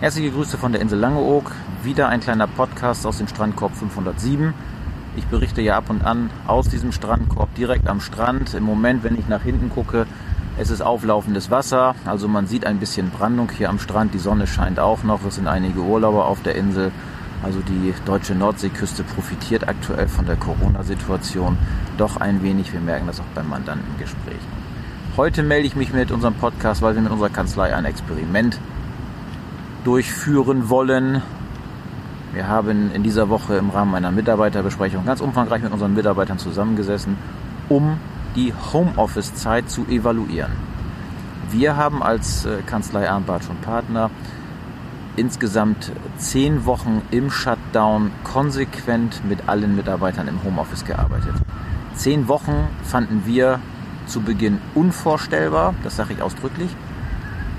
Herzliche Grüße von der Insel Langeoog. Wieder ein kleiner Podcast aus dem Strandkorb 507. Ich berichte ja ab und an aus diesem Strandkorb direkt am Strand. Im Moment, wenn ich nach hinten gucke, es ist auflaufendes Wasser. Also man sieht ein bisschen Brandung hier am Strand. Die Sonne scheint auch noch. Es sind einige Urlauber auf der Insel. Also die deutsche Nordseeküste profitiert aktuell von der Corona-Situation doch ein wenig. Wir merken das auch beim Mandantengespräch. Heute melde ich mich mit unserem Podcast, weil wir mit unserer Kanzlei ein Experiment durchführen wollen. Wir haben in dieser Woche im Rahmen einer Mitarbeiterbesprechung ganz umfangreich mit unseren Mitarbeitern zusammengesessen, um die Homeoffice-Zeit zu evaluieren. Wir haben als äh, Kanzlei Arnbart und Partner insgesamt zehn Wochen im Shutdown konsequent mit allen Mitarbeitern im Homeoffice gearbeitet. Zehn Wochen fanden wir zu Beginn unvorstellbar, das sage ich ausdrücklich.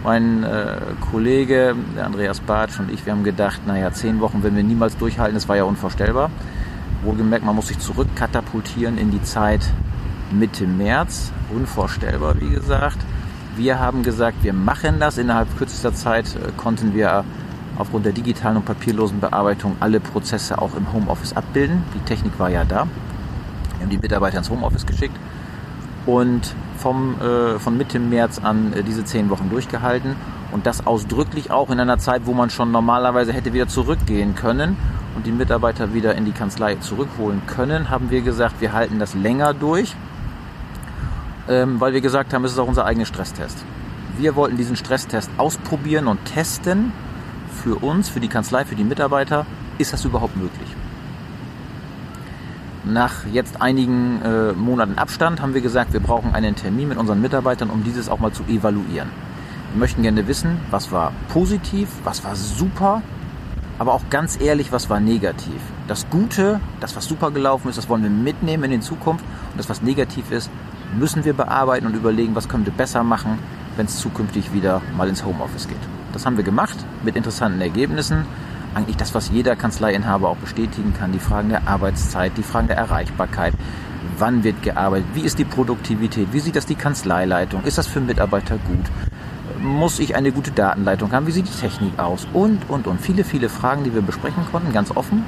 Mein äh, Kollege, Andreas Bartsch und ich, wir haben gedacht, naja, zehn Wochen werden wir niemals durchhalten, das war ja unvorstellbar. Wohlgemerkt, man muss sich zurückkatapultieren in die Zeit Mitte März. Unvorstellbar, wie gesagt. Wir haben gesagt, wir machen das. Innerhalb kürzester Zeit äh, konnten wir aufgrund der digitalen und papierlosen Bearbeitung alle Prozesse auch im Homeoffice abbilden. Die Technik war ja da. Wir haben die Mitarbeiter ins Homeoffice geschickt und vom, äh, von Mitte März an äh, diese zehn Wochen durchgehalten und das ausdrücklich auch in einer Zeit, wo man schon normalerweise hätte wieder zurückgehen können und die Mitarbeiter wieder in die Kanzlei zurückholen können, haben wir gesagt, wir halten das länger durch, ähm, weil wir gesagt haben, es ist auch unser eigener Stresstest. Wir wollten diesen Stresstest ausprobieren und testen für uns, für die Kanzlei, für die Mitarbeiter, ist das überhaupt möglich? Nach jetzt einigen äh, Monaten Abstand haben wir gesagt, wir brauchen einen Termin mit unseren Mitarbeitern, um dieses auch mal zu evaluieren. Wir möchten gerne wissen, was war positiv, was war super, aber auch ganz ehrlich, was war negativ. Das Gute, das was super gelaufen ist, das wollen wir mitnehmen in die Zukunft und das was negativ ist, müssen wir bearbeiten und überlegen, was können wir besser machen, wenn es zukünftig wieder mal ins Homeoffice geht. Das haben wir gemacht mit interessanten Ergebnissen eigentlich das, was jeder Kanzleiinhaber auch bestätigen kann. Die Fragen der Arbeitszeit, die Fragen der Erreichbarkeit. Wann wird gearbeitet? Wie ist die Produktivität? Wie sieht das die Kanzleileitung? Ist das für Mitarbeiter gut? Muss ich eine gute Datenleitung haben? Wie sieht die Technik aus? Und, und, und. Viele, viele Fragen, die wir besprechen konnten, ganz offen.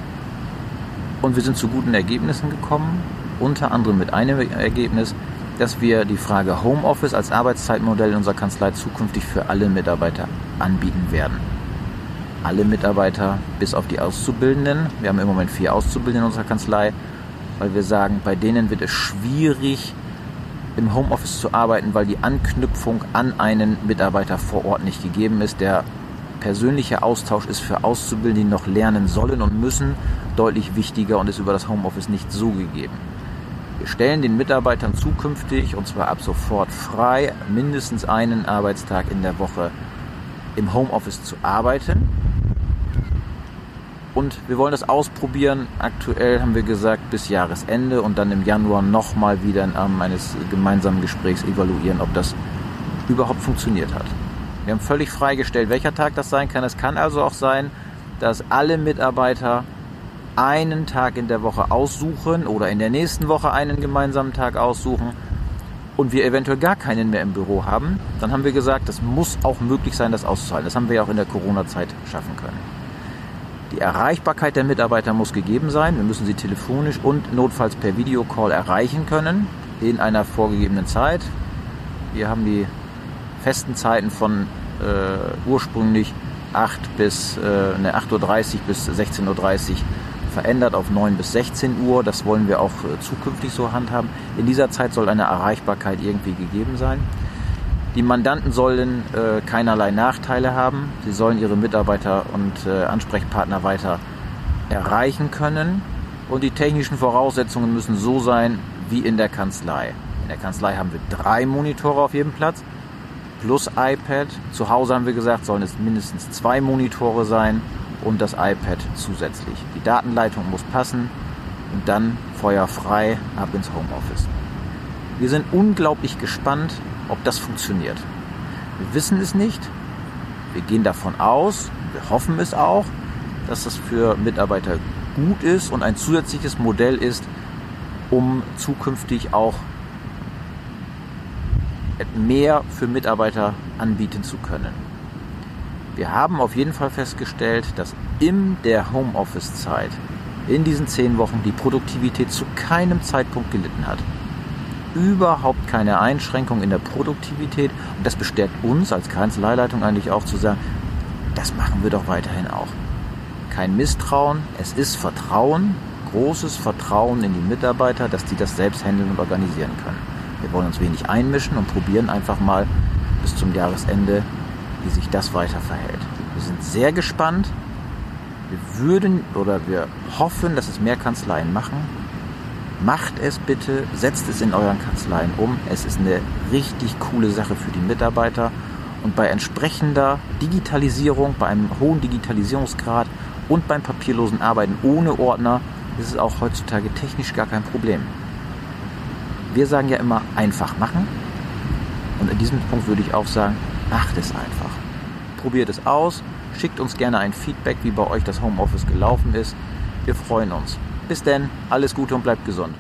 Und wir sind zu guten Ergebnissen gekommen. Unter anderem mit einem Ergebnis, dass wir die Frage Homeoffice als Arbeitszeitmodell in unserer Kanzlei zukünftig für alle Mitarbeiter anbieten werden alle Mitarbeiter bis auf die Auszubildenden. Wir haben im Moment vier Auszubildende in unserer Kanzlei, weil wir sagen, bei denen wird es schwierig, im Homeoffice zu arbeiten, weil die Anknüpfung an einen Mitarbeiter vor Ort nicht gegeben ist. Der persönliche Austausch ist für Auszubildende, die noch lernen sollen und müssen, deutlich wichtiger und ist über das Homeoffice nicht so gegeben. Wir stellen den Mitarbeitern zukünftig, und zwar ab sofort frei, mindestens einen Arbeitstag in der Woche im Homeoffice zu arbeiten. Und wir wollen das ausprobieren. Aktuell haben wir gesagt bis Jahresende und dann im Januar nochmal wieder im Rahmen eines gemeinsamen Gesprächs evaluieren, ob das überhaupt funktioniert hat. Wir haben völlig freigestellt, welcher Tag das sein kann. Es kann also auch sein, dass alle Mitarbeiter einen Tag in der Woche aussuchen oder in der nächsten Woche einen gemeinsamen Tag aussuchen und wir eventuell gar keinen mehr im Büro haben. Dann haben wir gesagt, das muss auch möglich sein, das auszuhalten. Das haben wir ja auch in der Corona-Zeit schaffen können. Die Erreichbarkeit der Mitarbeiter muss gegeben sein. Wir müssen sie telefonisch und notfalls per Videocall erreichen können in einer vorgegebenen Zeit. Wir haben die festen Zeiten von äh, ursprünglich 8 bis äh, ne, 8.30 Uhr bis 16.30 Uhr verändert auf 9 bis 16 Uhr. Das wollen wir auch äh, zukünftig so handhaben. In dieser Zeit soll eine Erreichbarkeit irgendwie gegeben sein. Die Mandanten sollen äh, keinerlei Nachteile haben. Sie sollen ihre Mitarbeiter und äh, Ansprechpartner weiter erreichen können. Und die technischen Voraussetzungen müssen so sein wie in der Kanzlei. In der Kanzlei haben wir drei Monitore auf jedem Platz plus iPad. Zu Hause haben wir gesagt, sollen es mindestens zwei Monitore sein und das iPad zusätzlich. Die Datenleitung muss passen und dann feuerfrei ab ins Homeoffice. Wir sind unglaublich gespannt, ob das funktioniert. Wir wissen es nicht. Wir gehen davon aus, wir hoffen es auch, dass das für Mitarbeiter gut ist und ein zusätzliches Modell ist, um zukünftig auch mehr für Mitarbeiter anbieten zu können. Wir haben auf jeden Fall festgestellt, dass in der Homeoffice-Zeit, in diesen zehn Wochen, die Produktivität zu keinem Zeitpunkt gelitten hat. Überhaupt keine Einschränkung in der Produktivität. Und das bestärkt uns als Kanzleileitung eigentlich auch zu sagen, das machen wir doch weiterhin auch. Kein Misstrauen, es ist Vertrauen, großes Vertrauen in die Mitarbeiter, dass die das selbst handeln und organisieren können. Wir wollen uns wenig einmischen und probieren einfach mal bis zum Jahresende, wie sich das weiter verhält. Wir sind sehr gespannt. Wir würden oder wir hoffen, dass es mehr Kanzleien machen. Macht es bitte, setzt es in euren Kanzleien um. Es ist eine richtig coole Sache für die Mitarbeiter. Und bei entsprechender Digitalisierung, bei einem hohen Digitalisierungsgrad und beim papierlosen Arbeiten ohne Ordner ist es auch heutzutage technisch gar kein Problem. Wir sagen ja immer einfach machen. Und in diesem Punkt würde ich auch sagen, macht es einfach. Probiert es aus, schickt uns gerne ein Feedback, wie bei euch das Homeoffice gelaufen ist. Wir freuen uns. Bis denn, alles Gute und bleibt gesund.